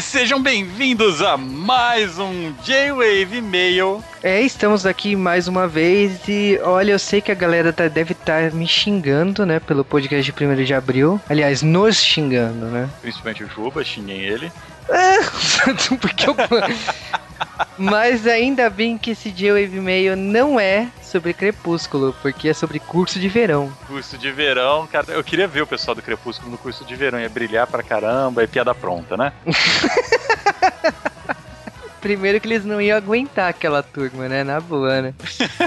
Sejam bem-vindos a mais um J-Wave Mail. É, estamos aqui mais uma vez e olha, eu sei que a galera tá, deve estar tá me xingando, né, pelo podcast de 1 de abril. Aliás, nos xingando, né? Principalmente o Juba, xinguem ele. É, porque eu... Mas ainda bem que esse J-Wave Mail não é sobre Crepúsculo, porque é sobre curso de verão. Curso de verão, cara, eu queria ver o pessoal do Crepúsculo no curso de verão, ia brilhar pra caramba, é piada pronta, né? Primeiro que eles não iam aguentar aquela turma, né? Na boa, né?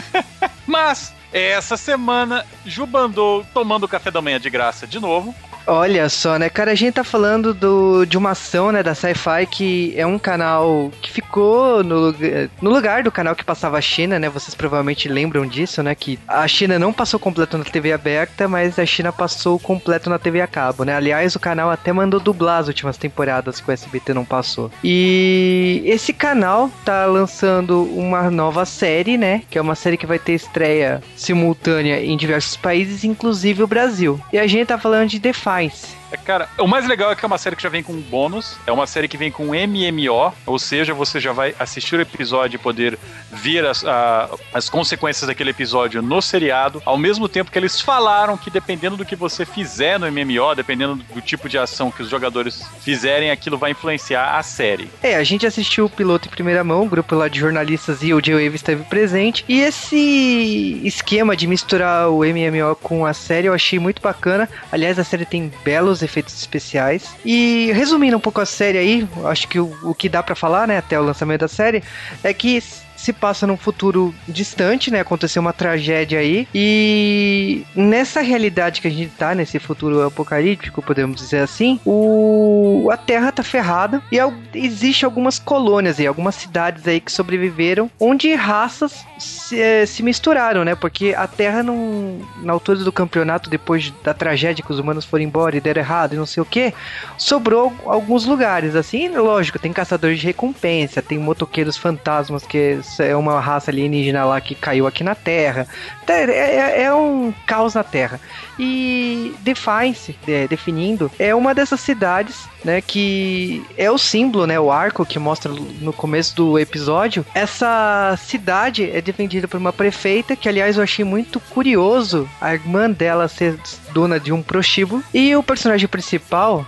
Mas, essa semana, Juba andou tomando café da manhã de graça de novo. Olha só, né, cara, a gente tá falando do, de uma ação, né, da Sci-Fi que é um canal que ficou no, no lugar do canal que passava a China, né, vocês provavelmente lembram disso, né, que a China não passou completo na TV aberta, mas a China passou completo na TV a cabo, né, aliás, o canal até mandou dublar as últimas temporadas que o SBT não passou. E esse canal tá lançando uma nova série, né, que é uma série que vai ter estreia simultânea em diversos países, inclusive o Brasil. E a gente tá falando de Defy faz. É, cara, o mais legal é que é uma série que já vem com bônus, é uma série que vem com MMO, ou seja, você já vai assistir o episódio e poder ver as, a, as consequências daquele episódio no seriado, ao mesmo tempo que eles falaram que dependendo do que você fizer no MMO, dependendo do tipo de ação que os jogadores fizerem, aquilo vai influenciar a série. É, a gente assistiu o piloto em primeira mão, o grupo lá de jornalistas e o J-Wave esteve presente, e esse esquema de misturar o MMO com a série eu achei muito bacana. Aliás, a série tem belos efeitos especiais. E resumindo um pouco a série aí, acho que o, o que dá para falar, né, até o lançamento da série, é que se passa num futuro distante, né? Aconteceu uma tragédia aí. E nessa realidade que a gente tá, nesse futuro apocalíptico, podemos dizer assim, o... a Terra tá ferrada e existe algumas colônias aí, algumas cidades aí que sobreviveram, onde raças se, eh, se misturaram, né? Porque a Terra não. Na altura do campeonato, depois da tragédia que os humanos foram embora e deram errado e não sei o que, sobrou alguns lugares. Assim, lógico, tem caçadores de recompensa, tem motoqueiros fantasmas que é uma raça alienígena lá que caiu aqui na Terra. É, é, é um caos na Terra. E Defiance, é, definindo, é uma dessas cidades, né, que é o símbolo, né, o arco que mostra no começo do episódio. Essa cidade é defendida por uma prefeita, que aliás eu achei muito curioso a irmã dela ser dona de um prostíbulo. E o personagem principal,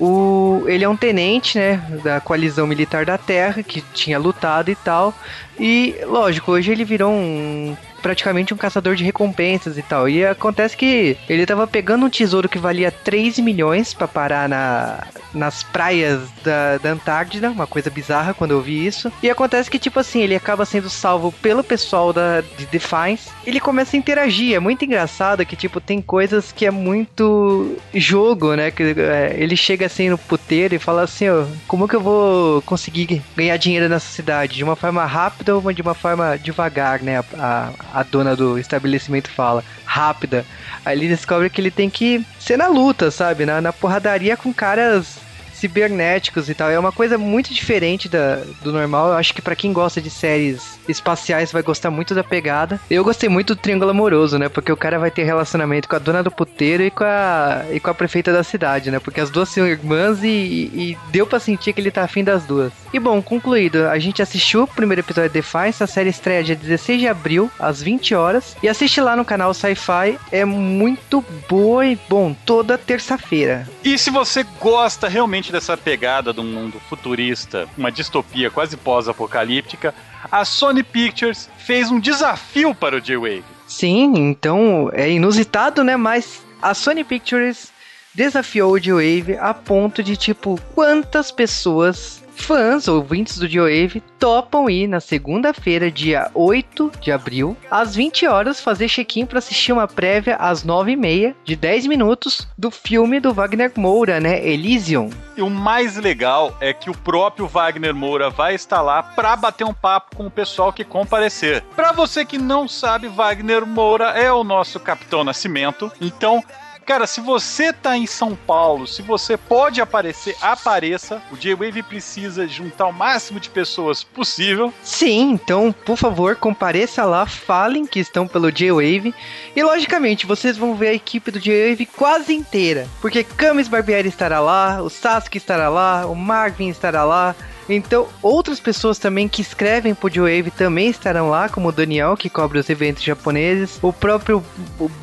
o, ele é um tenente, né, da coalizão militar da Terra, que tinha lutado e tal. E, lógico, hoje ele virou um praticamente um caçador de recompensas e tal. E acontece que ele tava pegando um tesouro que valia 3 milhões para parar na, nas praias da, da Antártida, uma coisa bizarra quando eu vi isso. E acontece que, tipo assim, ele acaba sendo salvo pelo pessoal da, de Defiance. Ele começa a interagir, é muito engraçado que, tipo, tem coisas que é muito jogo, né? Que é, ele chega assim no puteiro e fala assim, ó, como que eu vou conseguir ganhar dinheiro nessa cidade? De uma forma rápida ou de uma forma devagar, né? A, a, a dona do estabelecimento fala, rápida. Aí ele descobre que ele tem que ser na luta, sabe? Na, na porradaria com caras cibernéticos e tal. É uma coisa muito diferente da, do normal. Eu acho que para quem gosta de séries espaciais vai gostar muito da pegada. Eu gostei muito do Triângulo Amoroso, né? Porque o cara vai ter relacionamento com a dona do puteiro e com a, e com a prefeita da cidade, né? Porque as duas são irmãs e, e deu para sentir que ele tá afim das duas. E bom, concluído, a gente assistiu o primeiro episódio de Defiance, a série estreia dia 16 de abril, às 20 horas. E assiste lá no canal Sci-Fi, é muito boa e bom, toda terça-feira. E se você gosta realmente dessa pegada do mundo futurista, uma distopia quase pós-apocalíptica, a Sony Pictures fez um desafio para o J-Wave. Sim, então é inusitado, né? Mas a Sony Pictures desafiou o J-Wave a ponto de, tipo, quantas pessoas fãs, ouvintes do Geowave, topam ir na segunda-feira, dia 8 de abril, às 20 horas, fazer check-in para assistir uma prévia às 9h30, de 10 minutos, do filme do Wagner Moura, né? Elysium. E o mais legal é que o próprio Wagner Moura vai estar lá para bater um papo com o pessoal que comparecer. Para você que não sabe, Wagner Moura é o nosso Capitão Nascimento, então Cara, se você tá em São Paulo, se você pode aparecer, apareça. O J-Wave precisa juntar o máximo de pessoas possível. Sim, então, por favor, compareça lá, falem que estão pelo J-Wave. E logicamente, vocês vão ver a equipe do J-Wave quase inteira. Porque Camis Barbieri estará lá, o Sasuke estará lá, o Marvin estará lá. Então, outras pessoas também que escrevem pro J-Wave também estarão lá, como o Daniel, que cobre os eventos japoneses, o próprio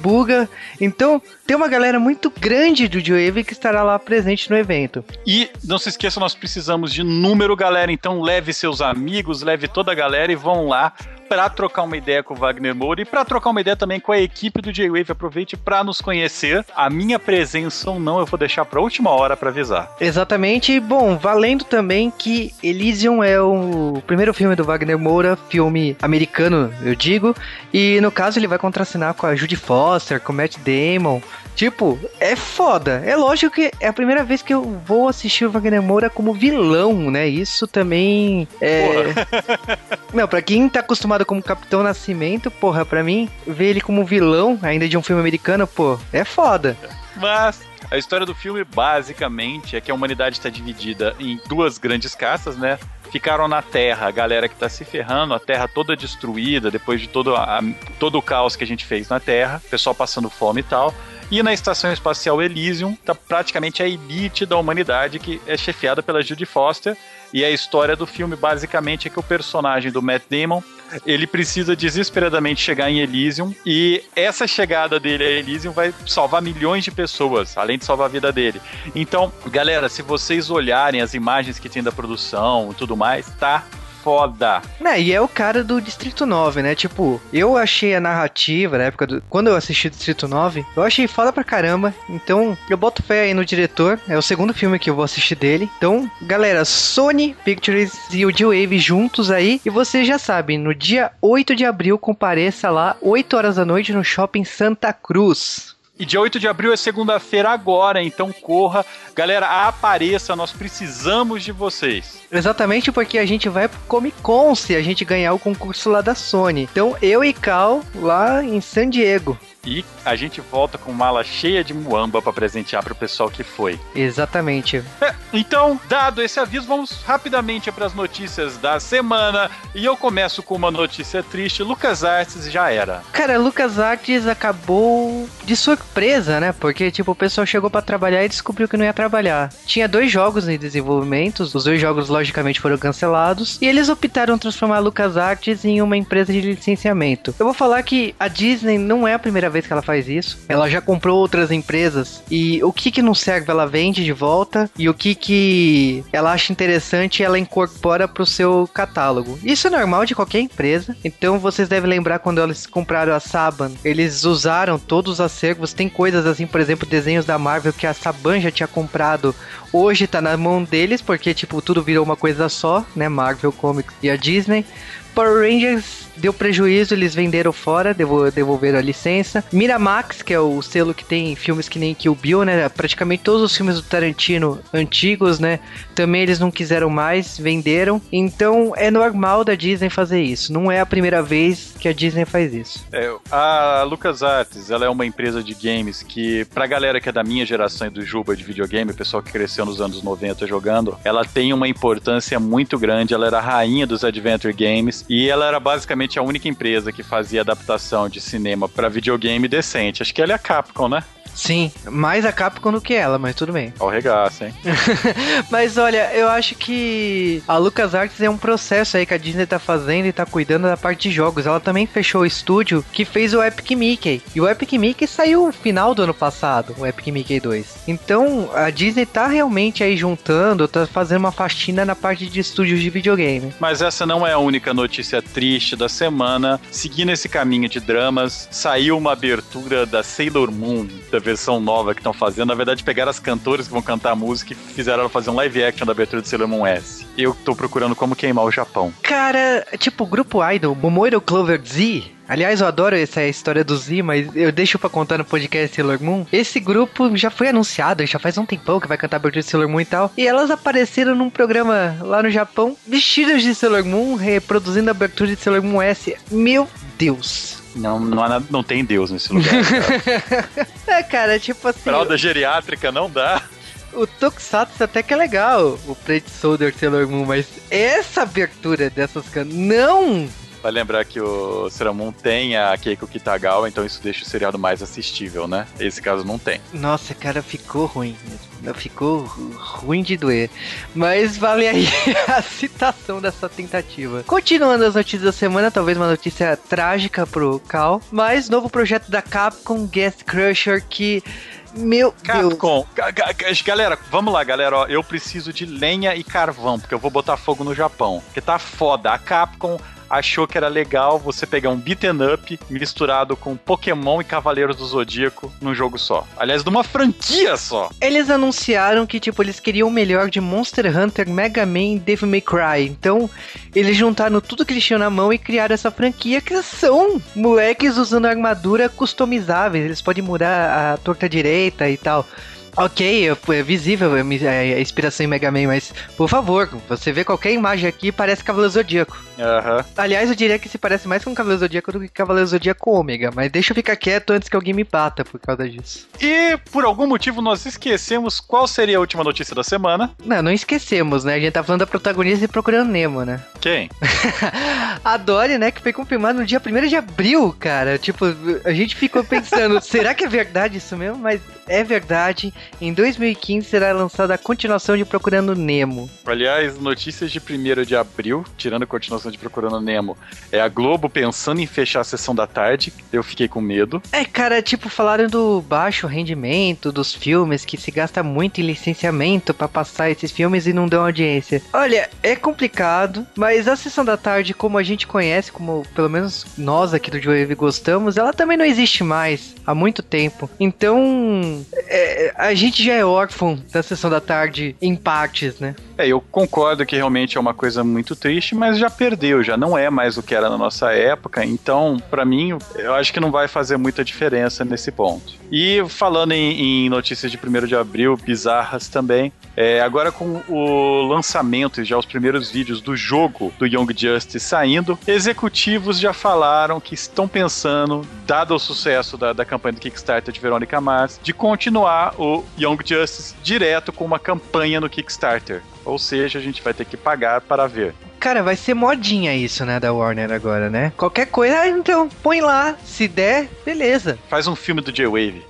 Buga. Então, tem uma galera muito grande do J-Wave que estará lá presente no evento. E não se esqueça, nós precisamos de número, galera. Então, leve seus amigos, leve toda a galera e vão lá para trocar uma ideia com o Wagner Moura e para trocar uma ideia também com a equipe do J-Wave. Aproveite para nos conhecer. A minha presença ou não eu vou deixar para última hora para avisar. Exatamente. Bom, valendo também que Elysium é o primeiro filme do Wagner Moura, filme americano, eu digo, e no caso ele vai contracenar com a Judy Foster, com o Matt Damon, Tipo, é foda. É lógico que é a primeira vez que eu vou assistir o Wagner Moura como vilão, né? Isso também é. Não, pra quem tá acostumado como Capitão Nascimento, porra, pra mim, ver ele como vilão, ainda de um filme americano, pô, é foda. Mas a história do filme, basicamente, é que a humanidade está dividida em duas grandes caças, né? Ficaram na Terra, a galera que está se ferrando, a Terra toda destruída, depois de todo, a, todo o caos que a gente fez na Terra, pessoal passando fome e tal. E na Estação Espacial Elysium tá praticamente a elite da humanidade que é chefiada pela Judy Foster. E a história do filme basicamente é que o personagem do Matt Damon ele precisa desesperadamente chegar em Elysium e essa chegada dele a Elysium vai salvar milhões de pessoas, além de salvar a vida dele. Então, galera, se vocês olharem as imagens que tem da produção e tudo mais, tá foda. Né, e é o cara do Distrito 9, né? Tipo, eu achei a narrativa na época do. Quando eu assisti Distrito 9, eu achei foda pra caramba. Então, eu boto fé aí no diretor. É o segundo filme que eu vou assistir dele. Então, galera, Sony Pictures e o G-Wave juntos aí. E você já sabe, no dia 8 de abril, compareça lá, 8 horas da noite, no shopping Santa Cruz. E dia 8 de abril é segunda-feira agora, então corra. Galera, apareça, nós precisamos de vocês. Exatamente porque a gente vai pro Comic Con se a gente ganhar o concurso lá da Sony. Então eu e Cal lá em San Diego. E a gente volta com mala cheia de muamba para presentear pro pessoal que foi. Exatamente. É, então, dado esse aviso, vamos rapidamente para as notícias da semana. E eu começo com uma notícia triste. Lucas Arts já era. Cara, Lucas Arts acabou de surpresa, né? Porque, tipo, o pessoal chegou para trabalhar e descobriu que não ia trabalhar. Tinha dois jogos em desenvolvimento, os dois jogos, logicamente, foram cancelados. E eles optaram transformar Lucas Arts em uma empresa de licenciamento. Eu vou falar que a Disney não é a primeira vez vez que ela faz isso. Ela já comprou outras empresas e o que que não serve ela vende de volta e o que que ela acha interessante ela incorpora para o seu catálogo. Isso é normal de qualquer empresa. Então vocês devem lembrar quando eles compraram a Saban, eles usaram todos os acervos. Tem coisas assim, por exemplo, desenhos da Marvel que a Saban já tinha comprado. Hoje tá na mão deles porque tipo tudo virou uma coisa só, né? Marvel Comics e a Disney. Power Rangers deu prejuízo, eles venderam fora, devolveram a licença. Miramax, que é o selo que tem filmes que nem Kill Bill, né? Praticamente todos os filmes do Tarantino antigos, né? Também eles não quiseram mais, venderam. Então é normal da Disney fazer isso. Não é a primeira vez que a Disney faz isso. É, a LucasArts, ela é uma empresa de games que, pra galera que é da minha geração e do Juba de videogame, o pessoal que cresceu nos anos 90 jogando, ela tem uma importância muito grande. Ela era a rainha dos adventure games e ela era basicamente a única empresa que fazia adaptação de cinema para videogame decente. Acho que ela é a Capcom, né? Sim, mais a Capcom do que ela, mas tudo bem. Ao regaço, hein? mas olha, eu acho que a LucasArts é um processo aí que a Disney tá fazendo e tá cuidando da parte de jogos. Ela também fechou o estúdio que fez o Epic Mickey. E o Epic Mickey saiu no final do ano passado, o Epic Mickey 2. Então, a Disney tá realmente aí juntando, tá fazendo uma faxina na parte de estúdios de videogame. Mas essa não é a única notícia triste da semana. Seguindo esse caminho de dramas, saiu uma abertura da Sailor Moon, da versão nova que estão fazendo, na verdade, pegaram as cantoras que vão cantar a música e fizeram ela fazer um live action da abertura de Sailor Moon S. Eu tô procurando como queimar o Japão. Cara, tipo, grupo Idol, Momoiro Clover Z, Aliás, eu adoro essa história do Z, mas eu deixo pra contar no podcast Sailor Moon. Esse grupo já foi anunciado, já faz um tempão que vai cantar a abertura de Sailor Moon e tal. E elas apareceram num programa lá no Japão, vestidas de Sailor Moon, reproduzindo a abertura de Sailor Moon S. Meu Deus. Não, não, há nada- não tem Deus nesse lugar. cara. É, cara, tipo assim, Fralda geriátrica não dá. o Tokusatsu até que é legal, o Plate Soldier Sailor Moon, mas essa abertura dessas can... Não! Vai lembrar que o Sailor tem a Keiko Kitagawa, então isso deixa o seriado mais assistível, né? Esse caso não tem. Nossa, cara, ficou ruim. mesmo. Ficou ru- ruim de doer. Mas vale aí a citação dessa tentativa. Continuando as notícias da semana, talvez uma notícia trágica pro Cal. Mas novo projeto da Capcom Guest Crusher que. Meu Deus. Capcom, ga- galera, vamos lá, galera. Ó, eu preciso de lenha e carvão, porque eu vou botar fogo no Japão. Porque tá foda. A Capcom achou que era legal você pegar um beaten up misturado com Pokémon e Cavaleiros do Zodíaco num jogo só. Aliás, numa franquia só. Eles anunciaram que, tipo, eles queriam o melhor de Monster Hunter, Mega Man e Devil May Cry. Então, eles juntaram tudo que eles tinham na mão e criaram essa franquia que são moleques usando armadura customizáveis. Eles podem mudar a torta direita e tal. Ok, é visível a mi- a inspiração em Mega Man, mas, por favor, você vê qualquer imagem aqui parece Cavaleiro Zodíaco. Aham. Aliás, eu diria que se parece mais com Cavaleiro Zodíaco do que Cavaleiro Zodíaco Ômega, mas deixa eu ficar quieto antes que alguém me bata por causa disso. E por algum motivo nós esquecemos qual seria a última notícia da semana. Não, não esquecemos, né? A gente tá falando da protagonista e procurando Nemo, né? Quem? a Dory, né, que foi confirmado no dia 1 de abril, cara. Tipo, a gente ficou pensando, será que é verdade isso mesmo? Mas é verdade. Em 2015 será lançada a continuação de Procurando Nemo. Aliás, notícias de 1 de abril, tirando a continuação de Procurando Nemo, é a Globo pensando em fechar a sessão da tarde. Eu fiquei com medo. É, cara, tipo, falaram do baixo rendimento dos filmes, que se gasta muito em licenciamento pra passar esses filmes e não dão audiência. Olha, é complicado, mas a sessão da tarde, como a gente conhece, como pelo menos nós aqui do Joe gostamos, ela também não existe mais há muito tempo. Então, é, a gente já é órfão da sessão da tarde em partes, né? É, eu concordo que realmente é uma coisa muito triste, mas já perdeu, já não é mais o que era na nossa época. Então, pra mim, eu acho que não vai fazer muita diferença nesse ponto. E falando em, em notícias de 1 de abril, bizarras também, é, agora com o lançamento e já os primeiros vídeos do jogo do Young Justice saindo, executivos já falaram que estão pensando, dado o sucesso da, da campanha do Kickstarter de Verônica Mars, de continuar o Young Justice direto com uma campanha no Kickstarter. Ou seja, a gente vai ter que pagar para ver. Cara, vai ser modinha isso, né, da Warner agora, né? Qualquer coisa, ah, então põe lá. Se der, beleza. Faz um filme do J-Wave.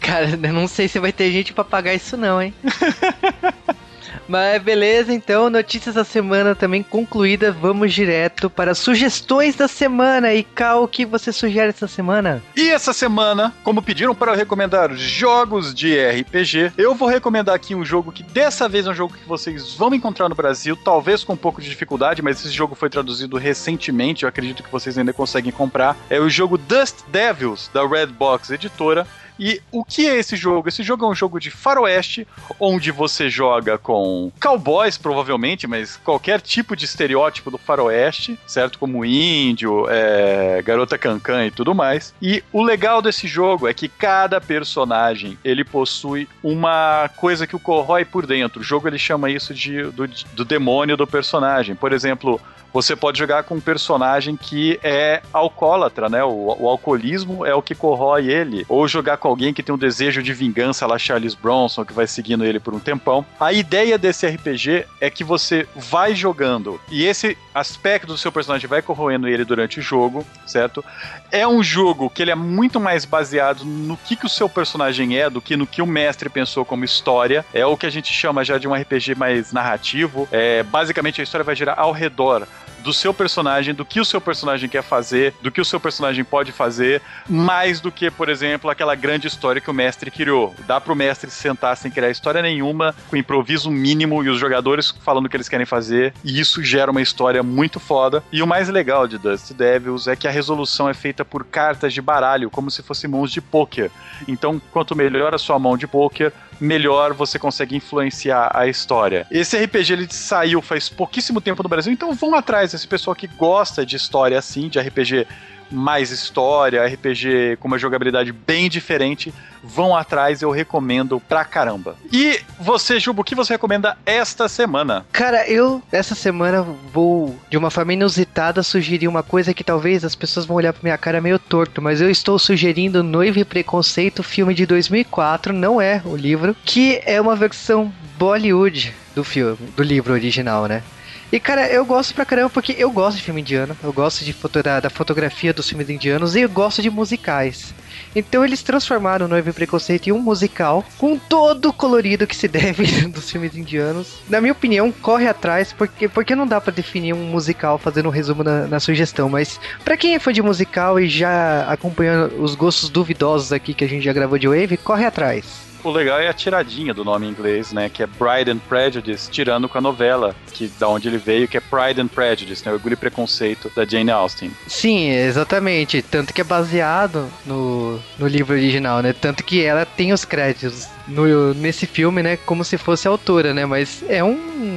Cara, eu não sei se vai ter gente pra pagar isso não, hein? Mas beleza, então, notícias da semana também concluída. Vamos direto para sugestões da semana. E Cal, o que você sugere essa semana? E essa semana, como pediram para eu recomendar jogos de RPG, eu vou recomendar aqui um jogo que dessa vez é um jogo que vocês vão encontrar no Brasil, talvez com um pouco de dificuldade, mas esse jogo foi traduzido recentemente, eu acredito que vocês ainda conseguem comprar. É o jogo Dust Devils, da Redbox Editora. E o que é esse jogo? Esse jogo é um jogo de faroeste, onde você joga com cowboys, provavelmente, mas qualquer tipo de estereótipo do faroeste, certo? Como índio, é, garota cancan e tudo mais. E o legal desse jogo é que cada personagem, ele possui uma coisa que o corrói por dentro. O jogo, ele chama isso de, do, do demônio do personagem. Por exemplo, você pode jogar com um personagem que é alcoólatra, né? O, o, alcoolismo é o que corrói ele. Ou jogar com alguém que tem um desejo de vingança, lá Charles Bronson, que vai seguindo ele por um tempão. A ideia desse RPG é que você vai jogando e esse aspecto do seu personagem vai corroendo ele durante o jogo, certo? É um jogo que ele é muito mais baseado no que, que o seu personagem é do que no que o mestre pensou como história. É o que a gente chama já de um RPG mais narrativo. É, basicamente a história vai girar ao redor do seu personagem, do que o seu personagem quer fazer, do que o seu personagem pode fazer, mais do que, por exemplo, aquela grande história que o mestre criou. Dá pro mestre sentar sem criar história nenhuma, com improviso mínimo e os jogadores falando o que eles querem fazer, e isso gera uma história muito foda. E o mais legal de Dust Devils é que a resolução é feita por cartas de baralho, como se fossem mãos de pôquer. Então, quanto melhor a sua mão de pôquer, melhor você consegue influenciar a história. Esse RPG ele saiu faz pouquíssimo tempo no Brasil, então vão atrás desse pessoal que gosta de história assim, de RPG mais história, RPG com uma jogabilidade bem diferente, vão atrás, eu recomendo pra caramba. E você, Jubo, o que você recomenda esta semana? Cara, eu essa semana vou, de uma forma inusitada, sugerir uma coisa que talvez as pessoas vão olhar pra minha cara meio torto, mas eu estou sugerindo Noiva e Preconceito, filme de 2004, não é o livro, que é uma versão Bollywood do filme, do livro original, né? E, cara, eu gosto pra caramba porque eu gosto de filme indiano, eu gosto de foto, da, da, fotografia dos filmes indianos e eu gosto de musicais. Então eles transformaram Noivo e Preconceito em um musical com todo o colorido que se deve dos filmes indianos. Na minha opinião, corre atrás, porque, porque não dá para definir um musical fazendo um resumo na, na sugestão, mas para quem é fã de musical e já acompanhando os gostos duvidosos aqui que a gente já gravou de Wave, corre atrás. O legal é a tiradinha do nome em inglês, né? Que é Pride and Prejudice, tirando com a novela, que da onde ele veio, que é Pride and Prejudice, né? Orgulho e Preconceito, da Jane Austen. Sim, exatamente. Tanto que é baseado no, no livro original, né? Tanto que ela tem os créditos no, nesse filme, né? Como se fosse a autora, né? Mas é um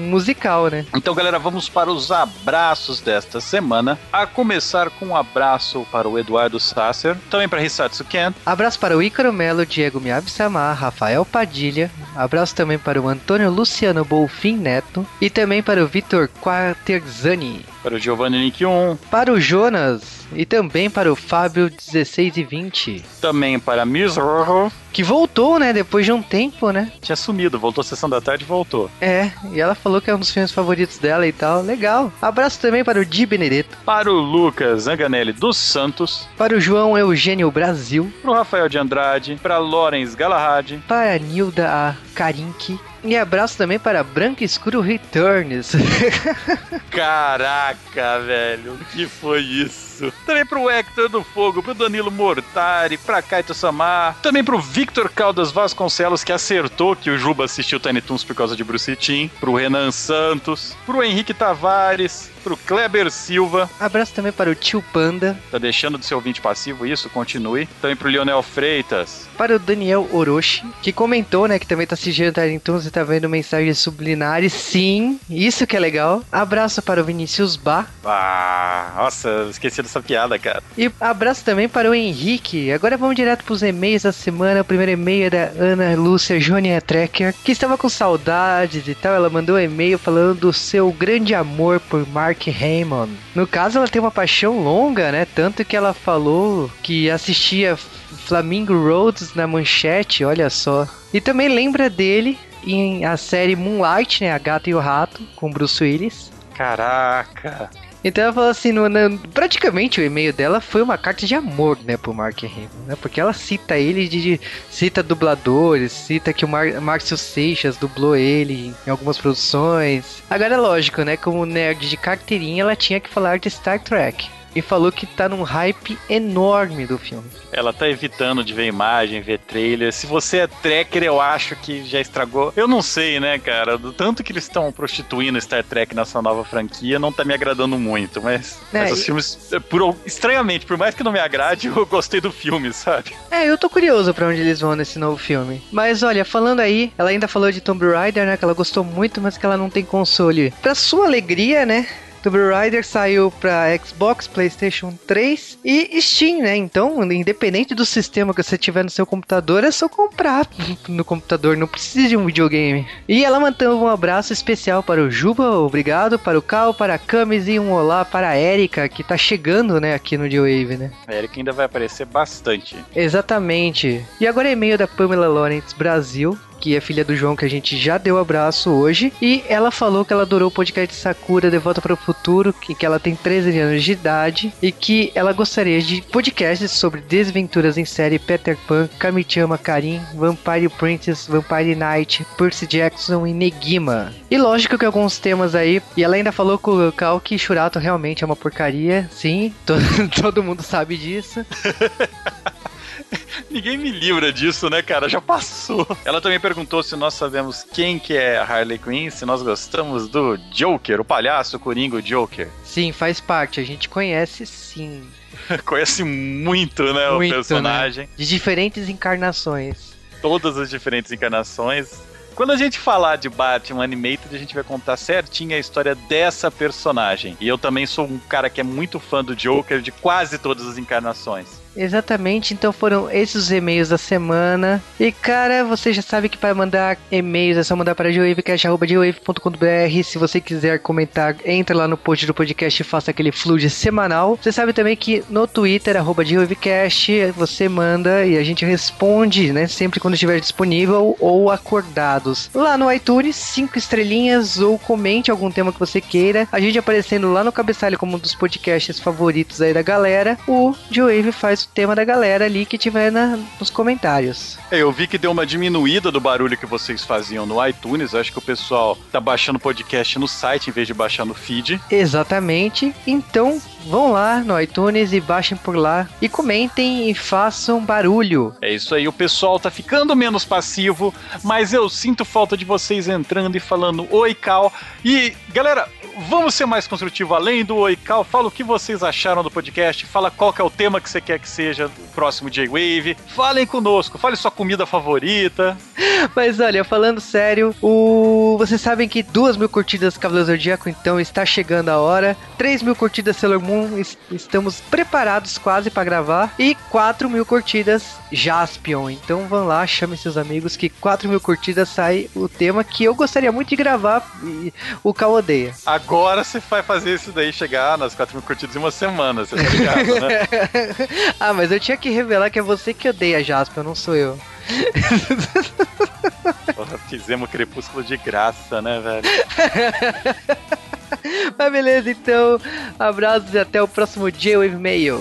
musical, né? Então, galera, vamos para os abraços desta semana. A começar com um abraço para o Eduardo Sasser, também para Hisatsu Ken. Abraço para o Ícaro Melo, Diego Miyabi-sama, Rafael Padilha. Abraço também para o Antônio Luciano Bolfin Neto. E também para o Vitor Quaterzani. Para o Giovanni Nick 1. Para o Jonas. E também para o Fábio 16 e 20. Também para Mizorro. Que voltou, né? Depois de um tempo, né? Tinha sumido, voltou a sessão da tarde e voltou. É, e ela falou que é um dos filmes favoritos dela e tal. Legal. Abraço também para o Di Benedetto. Para o Lucas Zanganelli dos Santos. Para o João Eugênio Brasil. Para o Rafael de Andrade. Para Lorenz Galahad. Para a Nilda A. Karinki. E abraço também para Branco Escuro Returns. Caraca, velho, o que foi isso? Também pro Hector do Fogo, pro Danilo Mortari, pra Kaito Samar, também pro Victor Caldas Vasconcelos, que acertou que o Juba assistiu Tiny Toons por causa de Bruce Timm, pro Renan Santos, pro Henrique Tavares, pro Kleber Silva. Abraço também para o Tio Panda. Tá deixando de ser ouvinte passivo isso? Continue. Também pro Lionel Freitas. Para o Daniel Orochi, que comentou, né, que também tá assistindo Tiny Toons e tá vendo mensagens subliminares. Sim, isso que é legal. Abraço para o Vinícius Bá. Ah, nossa, esqueci dessa piada, cara. E abraço também para o Henrique. Agora vamos direto pros e-mails da semana. O primeiro e-mail é da Ana Lúcia Jonia Trekker, que estava com saudades e tal. Ela mandou um e-mail falando do seu grande amor por Mark Hamill. No caso, ela tem uma paixão longa, né? Tanto que ela falou que assistia Flamingo Roads na manchete, olha só. E também lembra dele em a série Moonlight, né? A Gata e o Rato, com Bruce Willis. Caraca. Então ela falou assim, no, no, praticamente o e-mail dela foi uma carta de amor, né, pro Mark Hamill, né? Porque ela cita ele de, de cita dubladores, cita que o Mar, Márcio Seixas dublou ele em algumas produções. Agora é lógico, né, como nerd de carteirinha, ela tinha que falar de Star Trek e falou que tá num hype enorme do filme. Ela tá evitando de ver imagem, ver trailer. Se você é tracker, eu acho que já estragou. Eu não sei, né, cara? Do tanto que eles estão prostituindo Star Trek nessa nova franquia, não tá me agradando muito. Mas, é, mas os e... filmes, por, estranhamente, por mais que não me agrade, eu gostei do filme, sabe? É, eu tô curioso para onde eles vão nesse novo filme. Mas olha, falando aí, ela ainda falou de Tomb Raider, né? Que ela gostou muito, mas que ela não tem console. Pra sua alegria, né? Tomb Raider saiu para Xbox, PlayStation 3 e Steam, né? Então, independente do sistema que você tiver no seu computador, é só comprar no computador, não precisa de um videogame. E ela mantém um abraço especial para o Juba, obrigado, para o Cal, para a Camis e um olá para a Erika, que tá chegando, né, aqui no G-Wave, né? A Erika ainda vai aparecer bastante. Exatamente. E agora é e-mail da Pamela Lawrence Brasil, que é filha do João, que a gente já deu abraço hoje. E ela falou que ela adorou o podcast Sakura De Volta para o Futuro, que, que ela tem 13 anos de idade e que ela gostaria de podcasts sobre desventuras em série Peter Pan, Kamichama Karin, Vampire Princess, Vampire Knight, Percy Jackson e Negima. E lógico que alguns temas aí, e ela ainda falou com o Cal que Churato realmente é uma porcaria, sim, todo, todo mundo sabe disso. Ninguém me livra disso, né, cara? Já passou. Ela também perguntou se nós sabemos quem que é a Harley Quinn, se nós gostamos do Joker, o palhaço, o Coringa, Joker. Sim, faz parte. A gente conhece sim. conhece muito, né, muito, o personagem. Né? De diferentes encarnações. Todas as diferentes encarnações. Quando a gente falar de Batman Animated, a gente vai contar certinho a história dessa personagem. E eu também sou um cara que é muito fã do Joker de quase todas as encarnações. Exatamente, então foram esses os e-mails da semana. E cara, você já sabe que para mandar e-mails é só mandar para geowavecast.com.br. Se você quiser comentar, entra lá no post do podcast e faça aquele fluid semanal. Você sabe também que no Twitter, arroba você manda e a gente responde, né? Sempre quando estiver disponível ou acordados. Lá no iTunes, cinco estrelinhas ou comente algum tema que você queira. A gente aparecendo lá no cabeçalho como um dos podcasts favoritos aí da galera. O Geowave faz o tema da galera ali que tiver na, nos comentários. É, eu vi que deu uma diminuída do barulho que vocês faziam no iTunes. Acho que o pessoal tá baixando o podcast no site em vez de baixar no feed. Exatamente. Então, vão lá no iTunes e baixem por lá e comentem e façam barulho. É isso aí, o pessoal tá ficando menos passivo, mas eu sinto falta de vocês entrando e falando oi, Cal. E, galera, vamos ser mais construtivo além do oi, Cal. Fala o que vocês acharam do podcast, fala qual que é o tema que você quer que seja o próximo J-Wave. Falem conosco, fale sua comida favorita. Mas olha, falando sério, o... vocês sabem que duas mil curtidas Cavaleiro Zodíaco, então está chegando a hora. 3 mil curtidas Sailor Moon, estamos preparados quase para gravar. E 4 mil curtidas Jaspion. Então vão lá, chame seus amigos que 4 mil curtidas sai o tema que eu gostaria muito de gravar e o Cal odeia. Agora você vai fazer isso daí chegar nas 4 mil curtidas em uma semana, você tá ligado, né? ah, mas eu tinha que revelar que é você que odeia Jaspion, não sou eu. Porra, fizemos crepúsculo de graça, né, velho? Mas beleza, então, abraços e até o próximo J-Wave Mail.